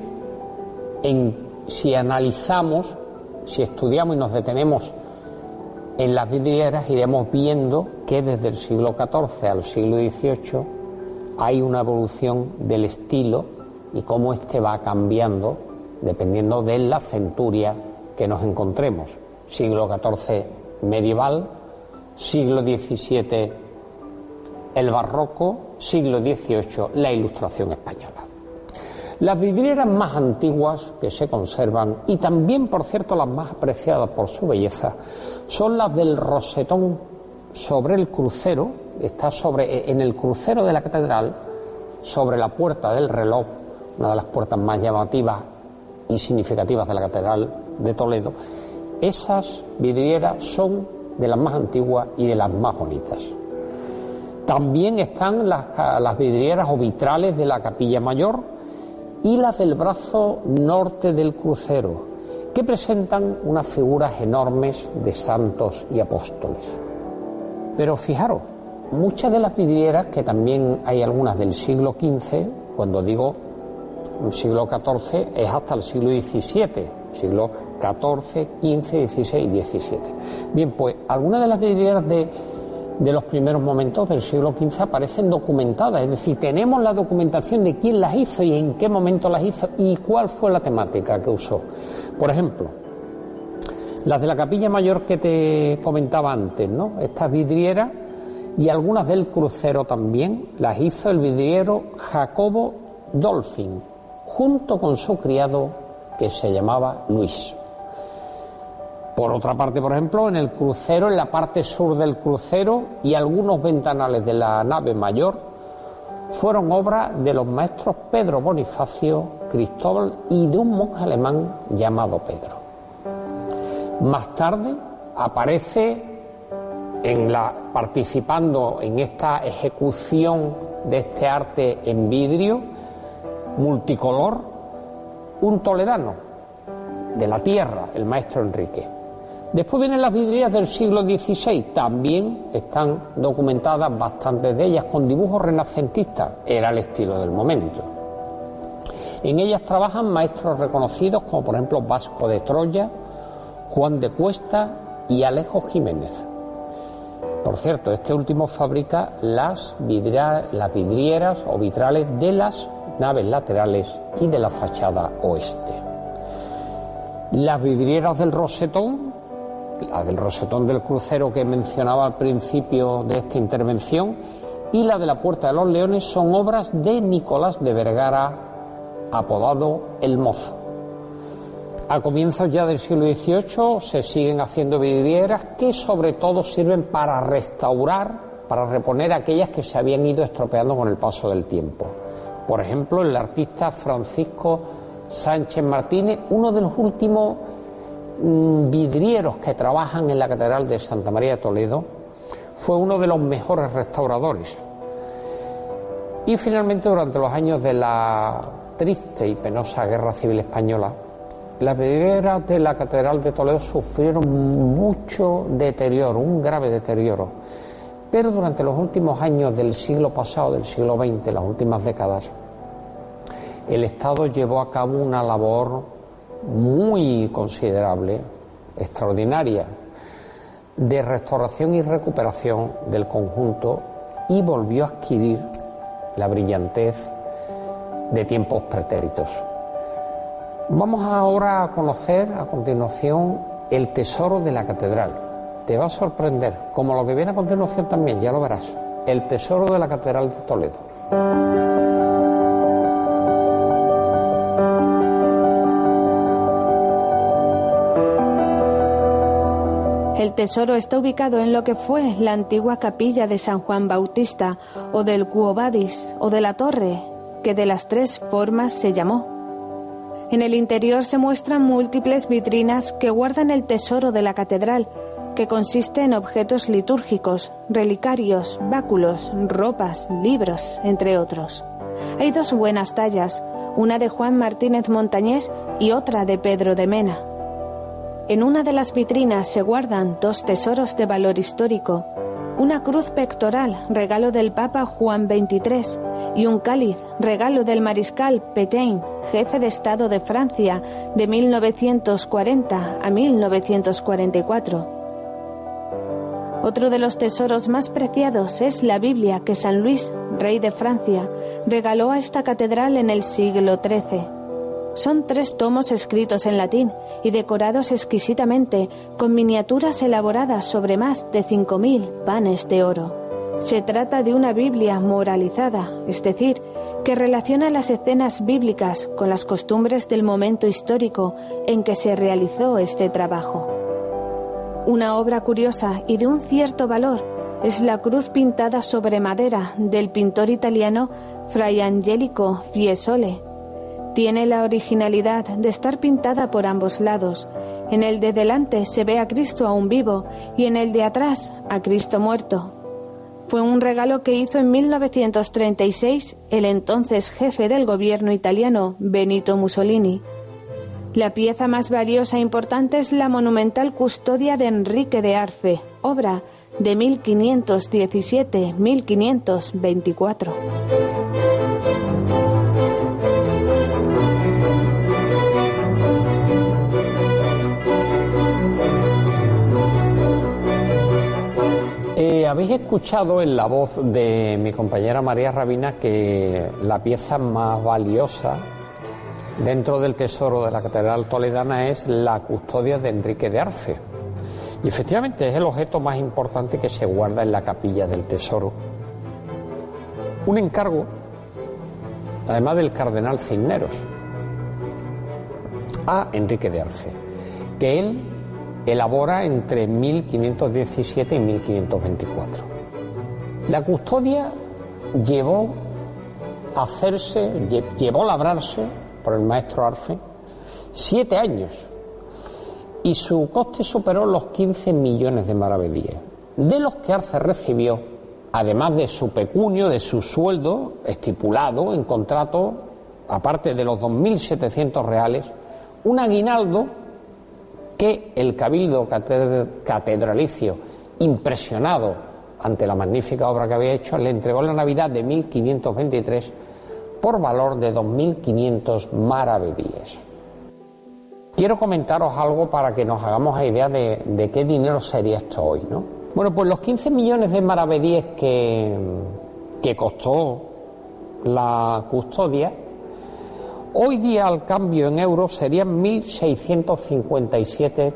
si analizamos, si estudiamos y nos detenemos en las vidrieras, iremos viendo que desde el siglo XIV al siglo XVIII hay una evolución del estilo y cómo éste va cambiando dependiendo de la centuria que nos encontremos. Siglo XIV medieval, siglo XVII el barroco, siglo XVIII la ilustración española. Las vidrieras más antiguas que se conservan y también, por cierto, las más apreciadas por su belleza son las del rosetón sobre el crucero, está sobre en el crucero de la catedral, sobre la puerta del reloj, una de las puertas más llamativas y significativas de la Catedral de Toledo, esas vidrieras son de las más antiguas y de las más bonitas. También están las, las vidrieras o vitrales de la capilla mayor y las del brazo norte del crucero, que presentan unas figuras enormes de santos y apóstoles. Pero fijaros, muchas de las vidrieras, que también hay algunas del siglo XV, cuando digo siglo XIV es hasta el siglo XVII, siglo XIV, XV, XVI y XVII. Bien, pues algunas de las vidrieras de, de los primeros momentos del siglo XV aparecen documentadas, es decir, tenemos la documentación de quién las hizo y en qué momento las hizo y cuál fue la temática que usó. Por ejemplo, las de la capilla mayor que te comentaba antes, ¿no? Estas vidrieras y algunas del crucero también las hizo el vidriero Jacobo Dolphin, junto con su criado que se llamaba Luis. Por otra parte, por ejemplo, en el crucero, en la parte sur del crucero y algunos ventanales de la nave mayor fueron obra de los maestros Pedro Bonifacio, Cristóbal y de un monje alemán llamado Pedro. Más tarde aparece en la, participando en esta ejecución de este arte en vidrio multicolor, un toledano de la tierra, el maestro Enrique. Después vienen las vidrieras del siglo XVI, también están documentadas bastantes de ellas con dibujos renacentistas, era el estilo del momento. En ellas trabajan maestros reconocidos como por ejemplo Vasco de Troya, Juan de Cuesta y Alejo Jiménez. Por cierto, este último fabrica las, las vidrieras o vitrales de las naves laterales y de la fachada oeste. Las vidrieras del rosetón, la del rosetón del crucero que mencionaba al principio de esta intervención, y la de la Puerta de los Leones son obras de Nicolás de Vergara, apodado El Mozo. A comienzos ya del siglo XVIII se siguen haciendo vidrieras que sobre todo sirven para restaurar, para reponer aquellas que se habían ido estropeando con el paso del tiempo. Por ejemplo, el artista Francisco Sánchez Martínez, uno de los últimos vidrieros que trabajan en la Catedral de Santa María de Toledo, fue uno de los mejores restauradores. Y finalmente, durante los años de la triste y penosa Guerra Civil Española, las vidrieras de la Catedral de Toledo sufrieron mucho deterioro, un grave deterioro. Pero durante los últimos años del siglo pasado, del siglo XX, las últimas décadas, el Estado llevó a cabo una labor muy considerable, extraordinaria, de restauración y recuperación del conjunto y volvió a adquirir la brillantez de tiempos pretéritos. Vamos ahora a conocer a continuación el tesoro de la catedral. Te va a sorprender, como lo que viene a continuación también, ya lo verás. El tesoro de la catedral de Toledo. El tesoro está ubicado en lo que fue la antigua capilla de San Juan Bautista o del Cuobadis o de la torre, que de las tres formas se llamó. En el interior se muestran múltiples vitrinas que guardan el tesoro de la catedral, que consiste en objetos litúrgicos, relicarios, báculos, ropas, libros, entre otros. Hay dos buenas tallas, una de Juan Martínez Montañés y otra de Pedro de Mena. En una de las vitrinas se guardan dos tesoros de valor histórico, una cruz pectoral, regalo del Papa Juan XXIII, y un cáliz, regalo del mariscal Petain, jefe de Estado de Francia, de 1940 a 1944. Otro de los tesoros más preciados es la Biblia que San Luis, rey de Francia, regaló a esta catedral en el siglo XIII. Son tres tomos escritos en latín y decorados exquisitamente con miniaturas elaboradas sobre más de 5.000 panes de oro. Se trata de una Biblia moralizada, es decir, que relaciona las escenas bíblicas con las costumbres del momento histórico en que se realizó este trabajo. Una obra curiosa y de un cierto valor es la cruz pintada sobre madera del pintor italiano Fray Angelico Fiesole, tiene la originalidad de estar pintada por ambos lados. En el de delante se ve a Cristo aún vivo y en el de atrás a Cristo muerto. Fue un regalo que hizo en 1936 el entonces jefe del gobierno italiano, Benito Mussolini. La pieza más valiosa e importante es la monumental custodia de Enrique de Arfe, obra de 1517-1524. Habéis escuchado en la voz de mi compañera María Rabina que la pieza más valiosa dentro del tesoro de la Catedral Toledana es la custodia de Enrique de Arfe. Y efectivamente es el objeto más importante que se guarda en la capilla del tesoro. Un encargo, además del cardenal Cisneros, a Enrique de Arfe, que él elabora entre 1517 y 1524. La custodia llevó a hacerse, llevó a labrarse por el maestro Arfe siete años y su coste superó los 15 millones de maravedíes, de los que Arce recibió, además de su pecunio, de su sueldo estipulado en contrato, aparte de los 2.700 reales, un aguinaldo que el cabildo catedralicio, impresionado ante la magnífica obra que había hecho, le entregó la Navidad de 1523 por valor de 2.500 maravedíes. Quiero comentaros algo para que nos hagamos idea de, de, qué dinero sería esto hoy. ¿no? Bueno, pues los 15 millones de maravedíes que, que costó la custodia Hoy día al cambio en euros serían 1.657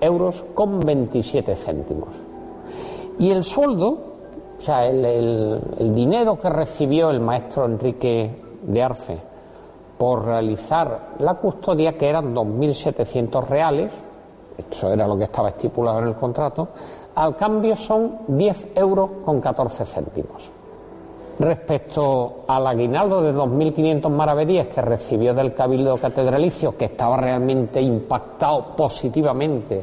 euros con 27 céntimos. Y el sueldo, o sea, el, dinero que recibió el maestro Enrique de Arce por realizar la custodia, que eran 2.700 reales, eso era lo que estaba estipulado en el contrato, al cambio son 10 euros con 14 céntimos respecto al aguinaldo de 2.500 maravedíes que recibió del Cabildo Catedralicio, que estaba realmente impactado positivamente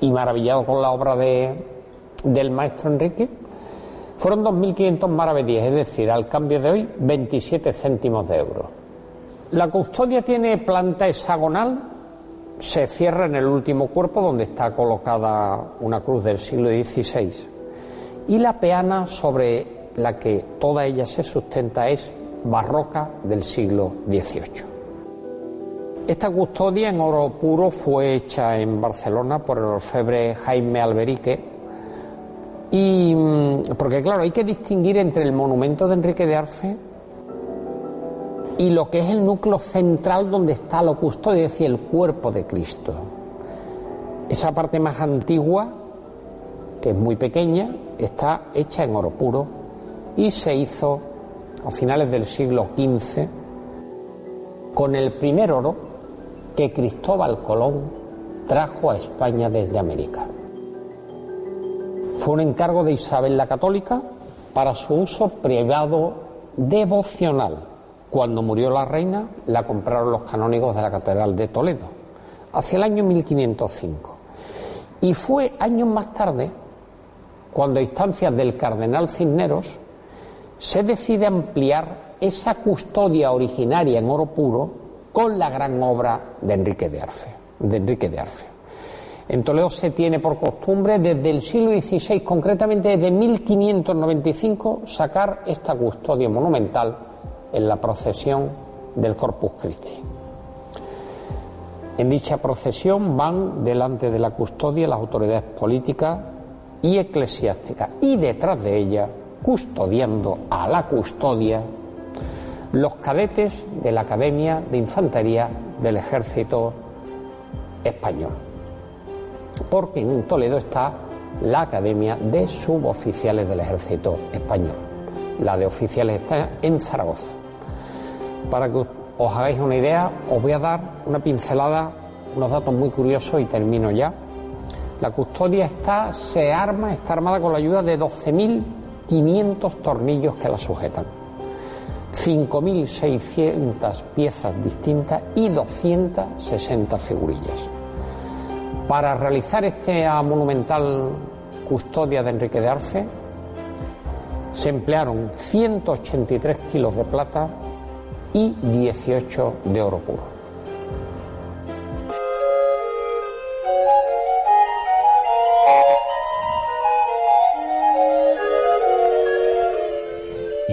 y maravillado con la obra de, del maestro Enrique, fueron 2.500 maravedíes, es decir, al cambio de hoy 27 céntimos de euro. La custodia tiene planta hexagonal, se cierra en el último cuerpo donde está colocada una cruz del siglo XVI y la peana sobre la que toda ella se sustenta es barroca del siglo XVIII. esta custodia en oro puro fue hecha en Barcelona por el orfebre Jaime Alberique. Y mm, porque claro, hay que distinguir entre el monumento de Enrique de Arfe y lo que es el núcleo central donde está la custodia, es decir, el cuerpo de Cristo. Esa parte más antigua, que es muy pequeña, está hecha en oro puro y se hizo a finales del siglo XV con el primer oro que Cristóbal Colón trajo a España desde América. Fue un encargo de Isabel la Católica para su uso privado devocional. Cuando murió la reina, la compraron los canónigos de la Catedral de Toledo, hacia el año 1505. Y fue años más tarde, cuando a instancias del cardenal Cisneros, se decide ampliar esa custodia originaria en oro puro con la gran obra de Enrique de Arfe. De Enrique de Arfe. En Toledo se tiene por costumbre desde el siglo XVI, concretamente desde 1595, sacar esta custodia monumental en la procesión del Corpus Christi. En dicha procesión van delante de la custodia las autoridades políticas y eclesiásticas y detrás de ella, custodiando a la custodia, los cadetes de la Academia de Infantería del Ejército Español. Porque en Toledo está la Academia de Suboficiales del Ejército Español. La de oficiales está en Zaragoza. Para que os hagáis una idea, os voy a dar una pincelada, unos datos muy curiosos y termino ya. La custodia está, se arma, está armada con la ayuda de 12.500 tornillos que la sujetan. 5.600 piezas distintas y 260 figurillas. Para realizar esta monumental custodia de Enrique de Arce, se emplearon 183 kilos de plata y 18 de oro puro.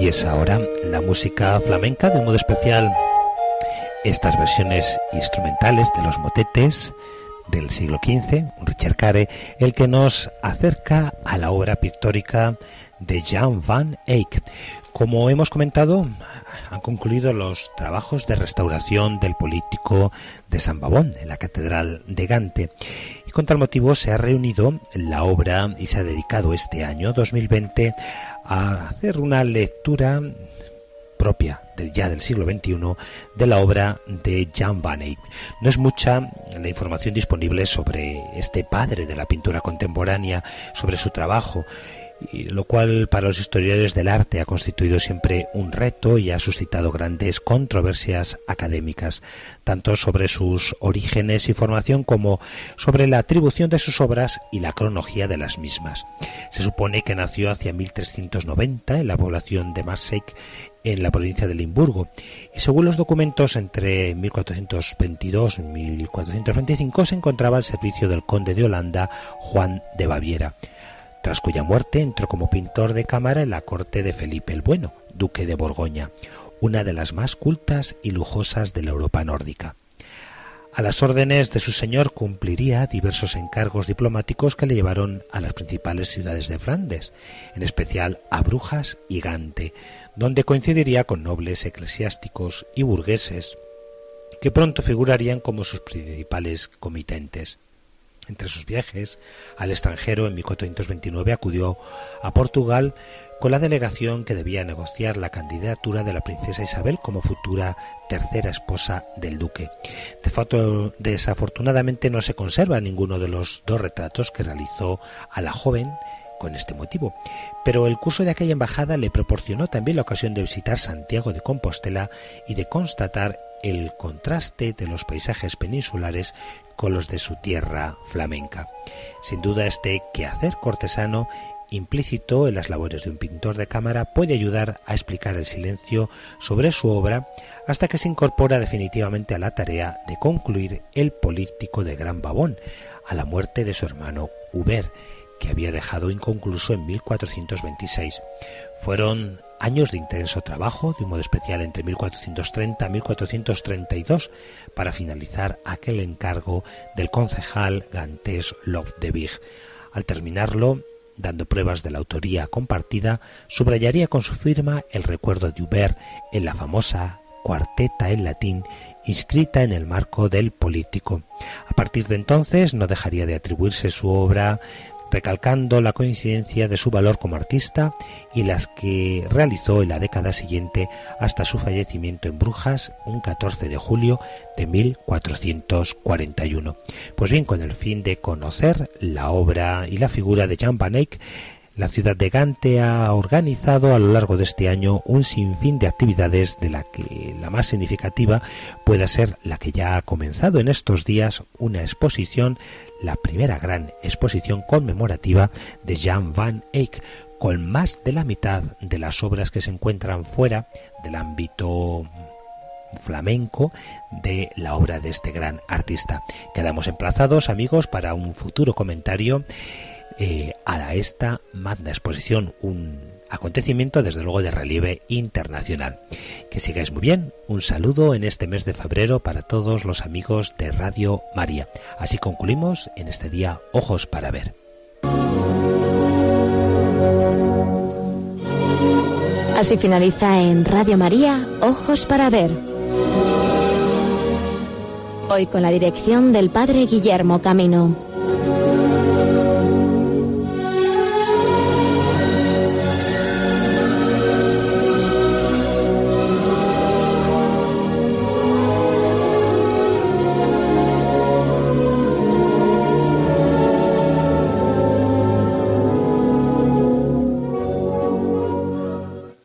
Y es ahora la música flamenca de un modo especial. Estas versiones instrumentales de los motetes del siglo XV, Richard Care, el que nos acerca a la obra pictórica de Jan van Eyck. Como hemos comentado, han concluido los trabajos de restauración del político de San Babón en la Catedral de Gante. Y con tal motivo se ha reunido la obra y se ha dedicado este año 2020 a hacer una lectura propia del ya del siglo XXI de la obra de Jan van Eyck. No es mucha la información disponible sobre este padre de la pintura contemporánea, sobre su trabajo lo cual para los historiadores del arte ha constituido siempre un reto y ha suscitado grandes controversias académicas, tanto sobre sus orígenes y formación como sobre la atribución de sus obras y la cronología de las mismas. Se supone que nació hacia 1390 en la población de Marseille en la provincia de Limburgo y según los documentos entre 1422 y 1425 se encontraba al servicio del conde de Holanda Juan de Baviera tras cuya muerte entró como pintor de cámara en la corte de Felipe el Bueno, duque de Borgoña, una de las más cultas y lujosas de la Europa nórdica. A las órdenes de su señor cumpliría diversos encargos diplomáticos que le llevaron a las principales ciudades de Flandes, en especial a Brujas y Gante, donde coincidiría con nobles eclesiásticos y burgueses, que pronto figurarían como sus principales comitentes. Entre sus viajes al extranjero en 1429 acudió a Portugal con la delegación que debía negociar la candidatura de la princesa Isabel como futura tercera esposa del duque. De facto, desafortunadamente no se conserva ninguno de los dos retratos que realizó a la joven con este motivo, pero el curso de aquella embajada le proporcionó también la ocasión de visitar Santiago de Compostela y de constatar el contraste de los paisajes peninsulares con los de su tierra flamenca. Sin duda este quehacer cortesano implícito en las labores de un pintor de cámara puede ayudar a explicar el silencio sobre su obra hasta que se incorpora definitivamente a la tarea de concluir el político de Gran Babón a la muerte de su hermano Hubert, que había dejado inconcluso en 1426. Fueron años de intenso trabajo, de un modo especial entre 1430 y 1432, para finalizar aquel encargo del concejal Gantés Love. Al terminarlo, dando pruebas de la autoría compartida, subrayaría con su firma el recuerdo de Hubert en la famosa cuarteta en latín inscrita en el marco del político. A partir de entonces no dejaría de atribuirse su obra recalcando la coincidencia de su valor como artista y las que realizó en la década siguiente hasta su fallecimiento en Brujas un 14 de julio de 1441. Pues bien, con el fin de conocer la obra y la figura de Jan van Eyck, la ciudad de Gante ha organizado a lo largo de este año un sinfín de actividades de la que la más significativa pueda ser la que ya ha comenzado en estos días una exposición, la primera gran exposición conmemorativa de Jan van Eyck, con más de la mitad de las obras que se encuentran fuera del ámbito flamenco de la obra de este gran artista. Quedamos emplazados, amigos, para un futuro comentario eh, a esta magna exposición, acontecimiento desde luego de relieve internacional. Que sigáis muy bien, un saludo en este mes de febrero para todos los amigos de Radio María. Así concluimos en este día Ojos para Ver. Así finaliza en Radio María Ojos para Ver. Hoy con la dirección del Padre Guillermo Camino.